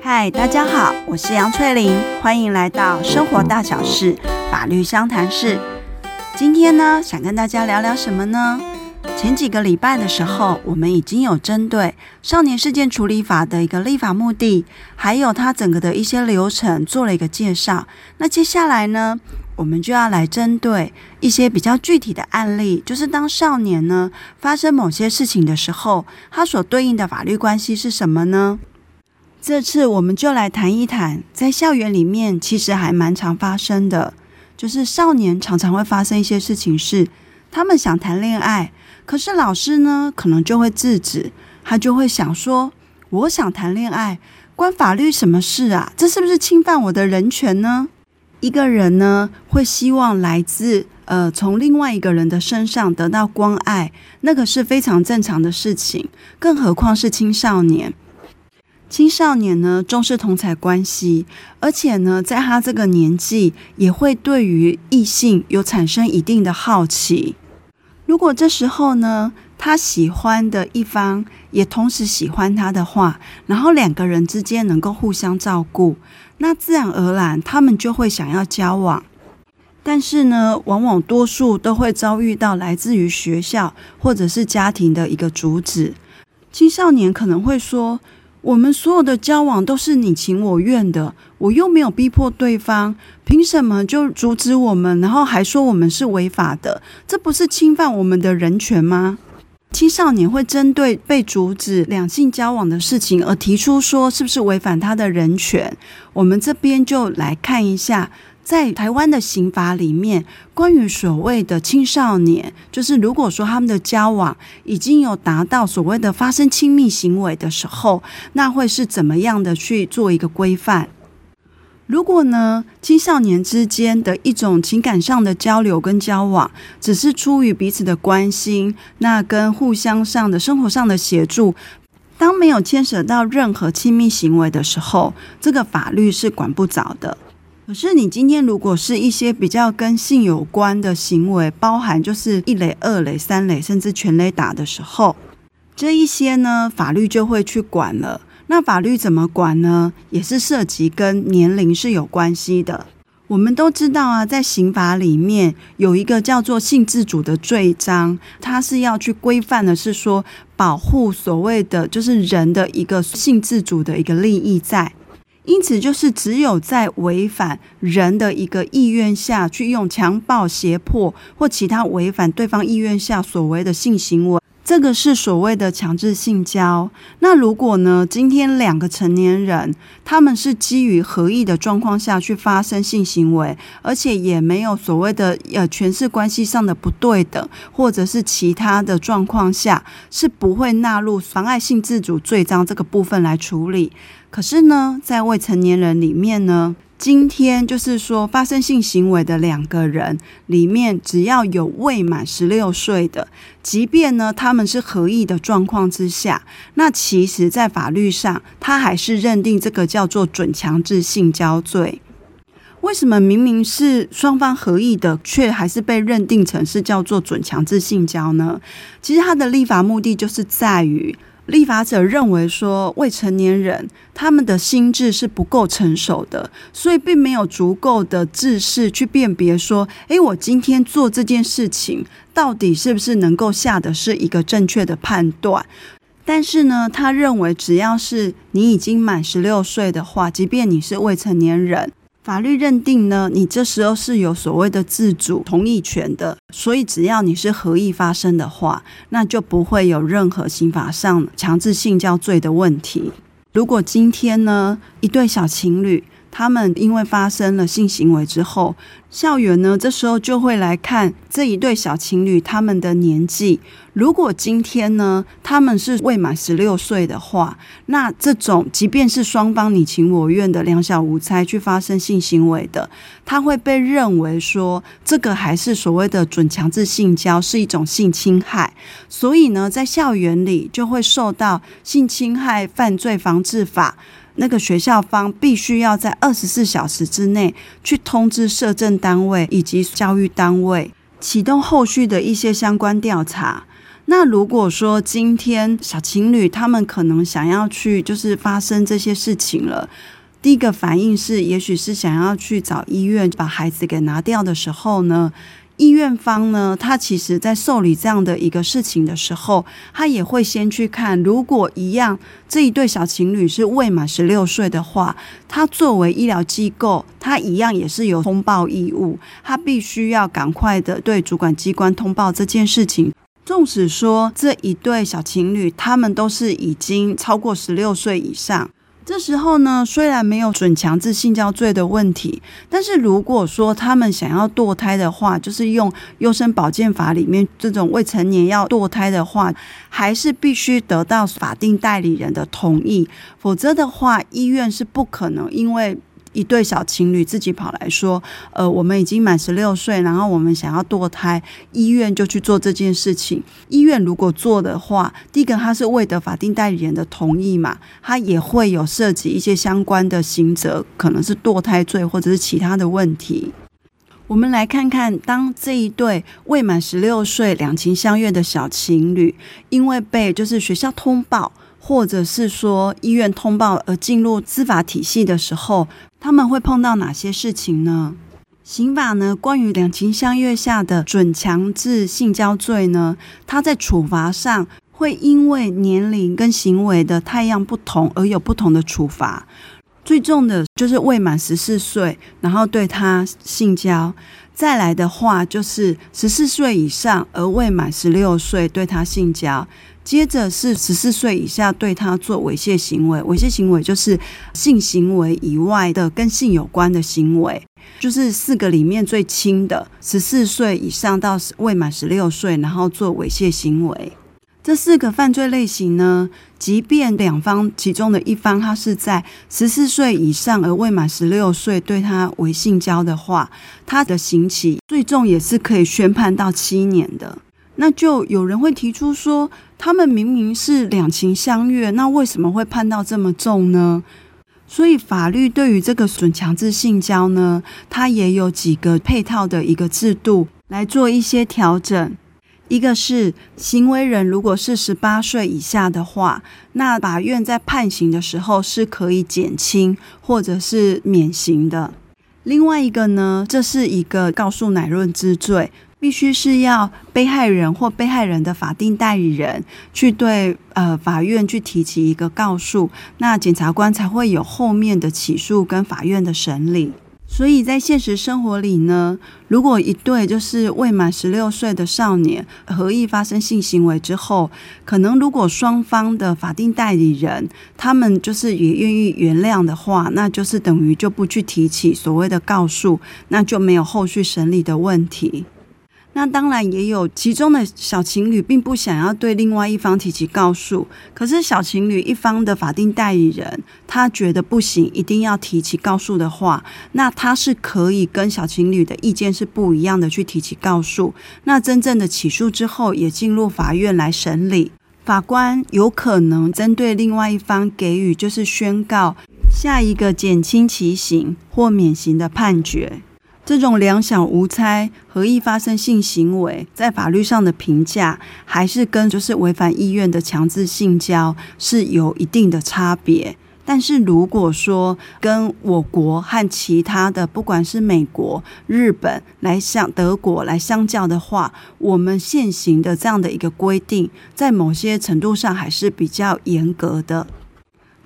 嗨，大家好，我是杨翠玲，欢迎来到生活大小事法律商谈室。今天呢，想跟大家聊聊什么呢？前几个礼拜的时候，我们已经有针对《少年事件处理法》的一个立法目的，还有它整个的一些流程做了一个介绍。那接下来呢，我们就要来针对一些比较具体的案例，就是当少年呢发生某些事情的时候，他所对应的法律关系是什么呢？这次我们就来谈一谈，在校园里面其实还蛮常发生的，就是少年常常会发生一些事情是，他们想谈恋爱。可是老师呢，可能就会制止，他就会想说：“我想谈恋爱，关法律什么事啊？这是不是侵犯我的人权呢？”一个人呢，会希望来自呃从另外一个人的身上得到关爱，那个是非常正常的事情。更何况是青少年，青少年呢重视同侪关系，而且呢，在他这个年纪，也会对于异性有产生一定的好奇。如果这时候呢，他喜欢的一方也同时喜欢他的话，然后两个人之间能够互相照顾，那自然而然他们就会想要交往。但是呢，往往多数都会遭遇到来自于学校或者是家庭的一个阻止。青少年可能会说，我们所有的交往都是你情我愿的，我又没有逼迫对方，凭什么就阻止我们？然后还说我们是违法的，这不是侵犯我们的人权吗？青少年会针对被阻止两性交往的事情而提出说，是不是违反他的人权？我们这边就来看一下。在台湾的刑法里面，关于所谓的青少年，就是如果说他们的交往已经有达到所谓的发生亲密行为的时候，那会是怎么样的去做一个规范？如果呢，青少年之间的一种情感上的交流跟交往，只是出于彼此的关心，那跟互相上的生活上的协助，当没有牵扯到任何亲密行为的时候，这个法律是管不着的。可是，你今天如果是一些比较跟性有关的行为，包含就是一垒、二垒、三垒，甚至全垒打的时候，这一些呢，法律就会去管了。那法律怎么管呢？也是涉及跟年龄是有关系的。我们都知道啊，在刑法里面有一个叫做性自主的罪章，它是要去规范的，是说保护所谓的就是人的一个性自主的一个利益在。因此，就是只有在违反人的一个意愿下去用强暴、胁迫或其他违反对方意愿下所为的性行为，这个是所谓的强制性交。那如果呢，今天两个成年人他们是基于合意的状况下去发生性行为，而且也没有所谓的呃权势关系上的不对等，或者是其他的状况下，是不会纳入妨碍性自主罪章这个部分来处理。可是呢，在未成年人里面呢，今天就是说发生性行为的两个人里面，只要有未满十六岁的，即便呢他们是合意的状况之下，那其实在法律上，他还是认定这个叫做准强制性交罪。为什么明明是双方合意的，却还是被认定成是叫做准强制性交呢？其实他的立法目的就是在于。立法者认为说，未成年人他们的心智是不够成熟的，所以并没有足够的知识去辨别说，诶，我今天做这件事情到底是不是能够下的是一个正确的判断。但是呢，他认为只要是你已经满十六岁的话，即便你是未成年人。法律认定呢，你这时候是有所谓的自主同意权的，所以只要你是合意发生的话，那就不会有任何刑法上强制性交罪的问题。如果今天呢，一对小情侣，他们因为发生了性行为之后，校园呢，这时候就会来看这一对小情侣他们的年纪。如果今天呢，他们是未满十六岁的话，那这种即便是双方你情我愿的两小无猜去发生性行为的，他会被认为说这个还是所谓的准强制性交，是一种性侵害。所以呢，在校园里就会受到性侵害犯罪防治法。那个学校方必须要在二十四小时之内去通知社政单位以及教育单位，启动后续的一些相关调查。那如果说今天小情侣他们可能想要去，就是发生这些事情了，第一个反应是，也许是想要去找医院把孩子给拿掉的时候呢，医院方呢，他其实在受理这样的一个事情的时候，他也会先去看，如果一样这一对小情侣是未满十六岁的话，他作为医疗机构，他一样也是有通报义务，他必须要赶快的对主管机关通报这件事情。纵使说这一对小情侣，他们都是已经超过十六岁以上，这时候呢，虽然没有准强制性交罪的问题，但是如果说他们想要堕胎的话，就是用优生保健法里面这种未成年要堕胎的话，还是必须得到法定代理人的同意，否则的话，医院是不可能因为。一对小情侣自己跑来说：“呃，我们已经满十六岁，然后我们想要堕胎，医院就去做这件事情。医院如果做的话，第一个他是未得法定代理人的同意嘛，他也会有涉及一些相关的刑责，可能是堕胎罪或者是其他的问题。我们来看看，当这一对未满十六岁两情相悦的小情侣，因为被就是学校通报。”或者是说医院通报而进入司法体系的时候，他们会碰到哪些事情呢？刑法呢，关于两情相悦下的准强制性交罪呢，它在处罚上会因为年龄跟行为的太样不同而有不同的处罚。最重的就是未满十四岁，然后对他性交；再来的话就是十四岁以上而未满十六岁对他性交。接着是十四岁以下对他做猥亵行为，猥亵行为就是性行为以外的跟性有关的行为，就是四个里面最轻的，十四岁以上到未满十六岁，然后做猥亵行为。这四个犯罪类型呢，即便两方其中的一方他是在十四岁以上而未满十六岁对他为性交的话，他的刑期最重也是可以宣判到七年的。那就有人会提出说，他们明明是两情相悦，那为什么会判到这么重呢？所以法律对于这个准强制性交呢，它也有几个配套的一个制度来做一些调整。一个是行为人如果是十八岁以下的话，那法院在判刑的时候是可以减轻或者是免刑的。另外一个呢，这是一个告诉乃论之罪。必须是要被害人或被害人的法定代理人去对呃法院去提起一个告诉，那检察官才会有后面的起诉跟法院的审理。所以在现实生活里呢，如果一对就是未满十六岁的少年合意发生性行为之后，可能如果双方的法定代理人他们就是也愿意原谅的话，那就是等于就不去提起所谓的告诉，那就没有后续审理的问题。那当然也有其中的小情侣并不想要对另外一方提起告诉，可是小情侣一方的法定代理人他觉得不行，一定要提起告诉的话，那他是可以跟小情侣的意见是不一样的去提起告诉。那真正的起诉之后也进入法院来审理，法官有可能针对另外一方给予就是宣告下一个减轻其刑或免刑的判决。这种两小无猜、合意发生性行为，在法律上的评价，还是跟就是违反意愿的强制性交是有一定的差别。但是如果说跟我国和其他的，不管是美国、日本来相德国来相较的话，我们现行的这样的一个规定，在某些程度上还是比较严格的。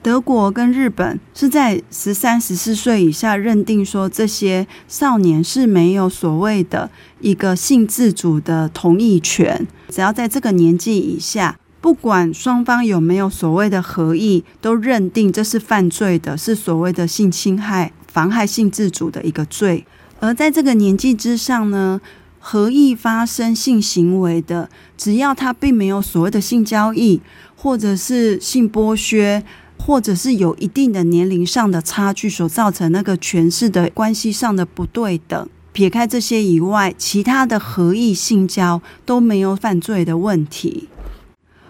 德国跟日本是在十三、十四岁以下认定说，这些少年是没有所谓的一个性自主的同意权，只要在这个年纪以下，不管双方有没有所谓的合意，都认定这是犯罪的，是所谓的性侵害、妨害性自主的一个罪。而在这个年纪之上呢，合意发生性行为的，只要他并没有所谓的性交易或者是性剥削。或者是有一定的年龄上的差距所造成那个权势的关系上的不对等，撇开这些以外，其他的合意性交都没有犯罪的问题。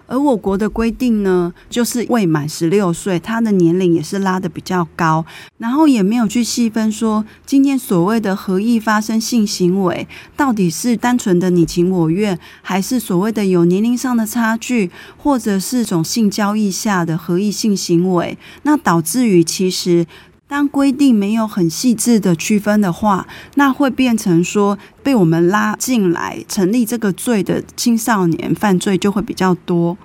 而我国的规定呢，就是未满十六岁，他的年龄也是拉得比较高，然后也没有去细分说，今天所谓的合意发生性行为，到底是单纯的你情我愿，还是所谓的有年龄上的差距，或者是种性交易下的合意性行为，那导致于其实。当规定没有很细致的区分的话，那会变成说被我们拉进来成立这个罪的青少年犯罪就会比较多。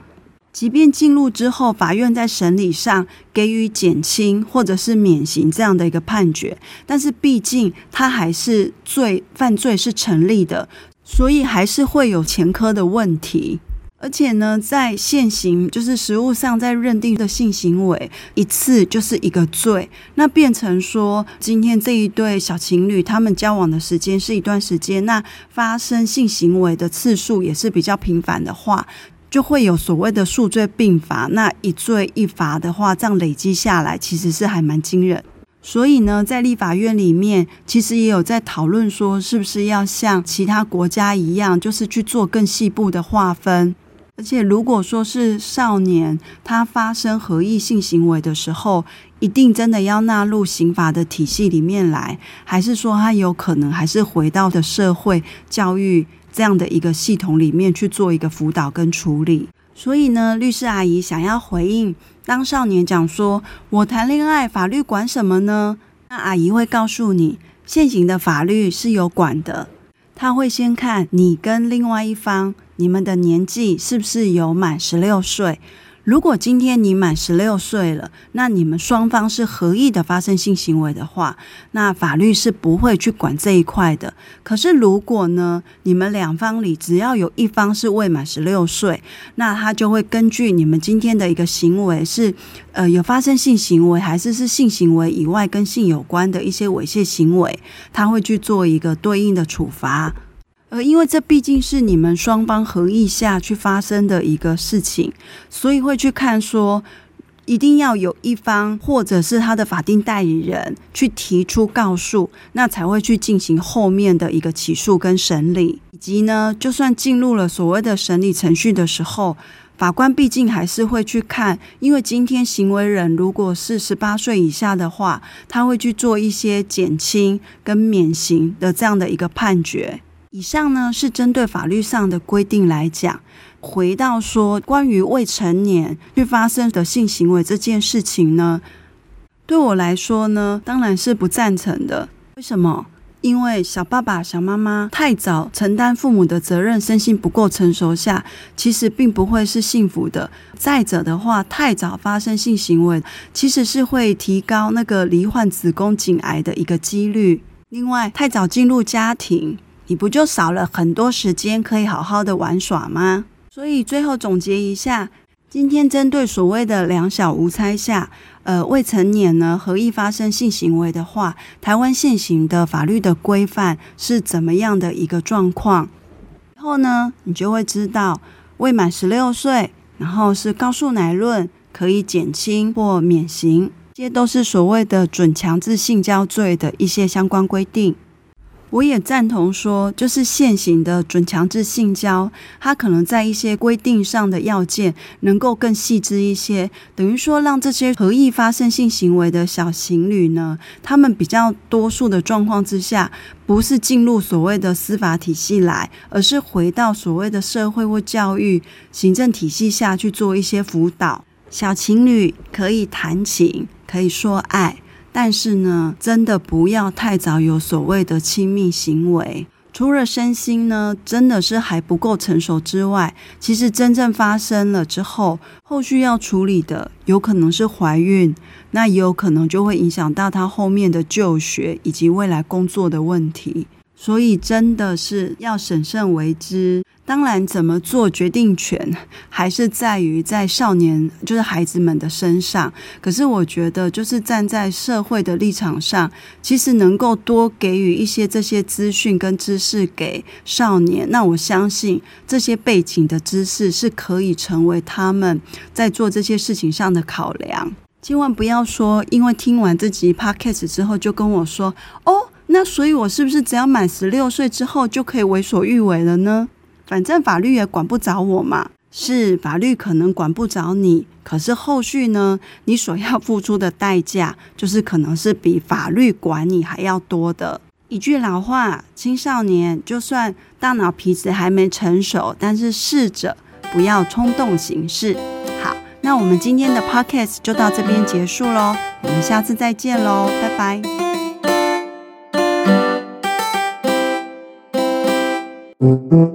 即便进入之后，法院在审理上给予减轻或者是免刑这样的一个判决，但是毕竟他还是罪犯罪是成立的，所以还是会有前科的问题。而且呢，在现行就是实务上，在认定的性行为一次就是一个罪，那变成说，今天这一对小情侣他们交往的时间是一段时间，那发生性行为的次数也是比较频繁的话，就会有所谓的数罪并罚。那一罪一罚的话，这样累积下来，其实是还蛮惊人。所以呢，在立法院里面，其实也有在讨论说，是不是要像其他国家一样，就是去做更细部的划分。而且，如果说是少年他发生合意性行为的时候，一定真的要纳入刑法的体系里面来，还是说他有可能还是回到的社会教育这样的一个系统里面去做一个辅导跟处理？所以呢，律师阿姨想要回应，当少年讲说“我谈恋爱，法律管什么呢？”那阿姨会告诉你，现行的法律是有管的，他会先看你跟另外一方。你们的年纪是不是有满十六岁？如果今天你满十六岁了，那你们双方是合意的发生性行为的话，那法律是不会去管这一块的。可是如果呢，你们两方里只要有一方是未满十六岁，那他就会根据你们今天的一个行为是，呃，有发生性行为，还是是性行为以外跟性有关的一些猥亵行为，他会去做一个对应的处罚。呃，因为这毕竟是你们双方合意下去发生的一个事情，所以会去看说，一定要有一方或者是他的法定代理人去提出告诉，那才会去进行后面的一个起诉跟审理，以及呢，就算进入了所谓的审理程序的时候，法官毕竟还是会去看，因为今天行为人如果是十八岁以下的话，他会去做一些减轻跟免刑的这样的一个判决。以上呢是针对法律上的规定来讲，回到说关于未成年去发生的性行为这件事情呢，对我来说呢，当然是不赞成的。为什么？因为小爸爸、小妈妈太早承担父母的责任，身心不够成熟下，其实并不会是幸福的。再者的话，太早发生性行为，其实是会提高那个罹患子宫颈癌的一个几率。另外，太早进入家庭。你不就少了很多时间可以好好的玩耍吗？所以最后总结一下，今天针对所谓的两小无猜下，呃，未成年呢合意发生性行为的话，台湾现行的法律的规范是怎么样的一个状况？然后呢，你就会知道未满十六岁，然后是告诉乃论可以减轻或免刑，这些都是所谓的准强制性交罪的一些相关规定。我也赞同说，就是现行的准强制性交，它可能在一些规定上的要件能够更细致一些，等于说让这些合意发生性行为的小情侣呢，他们比较多数的状况之下，不是进入所谓的司法体系来，而是回到所谓的社会或教育行政体系下去做一些辅导。小情侣可以谈情，可以说爱。但是呢，真的不要太早有所谓的亲密行为。除了身心呢，真的是还不够成熟之外，其实真正发生了之后，后续要处理的有可能是怀孕，那也有可能就会影响到他后面的就学以及未来工作的问题。所以真的是要审慎为之。当然，怎么做决定权还是在于在少年，就是孩子们的身上。可是我觉得，就是站在社会的立场上，其实能够多给予一些这些资讯跟知识给少年。那我相信这些背景的知识是可以成为他们在做这些事情上的考量。千万不要说，因为听完这集 Podcast 之后就跟我说哦。那所以，我是不是只要满十六岁之后就可以为所欲为了呢？反正法律也管不着我嘛。是法律可能管不着你，可是后续呢，你所要付出的代价，就是可能是比法律管你还要多的。一句老话，青少年就算大脑皮质还没成熟，但是试着不要冲动行事。好，那我们今天的 podcast 就到这边结束喽，我们下次再见喽，拜拜。Thank you.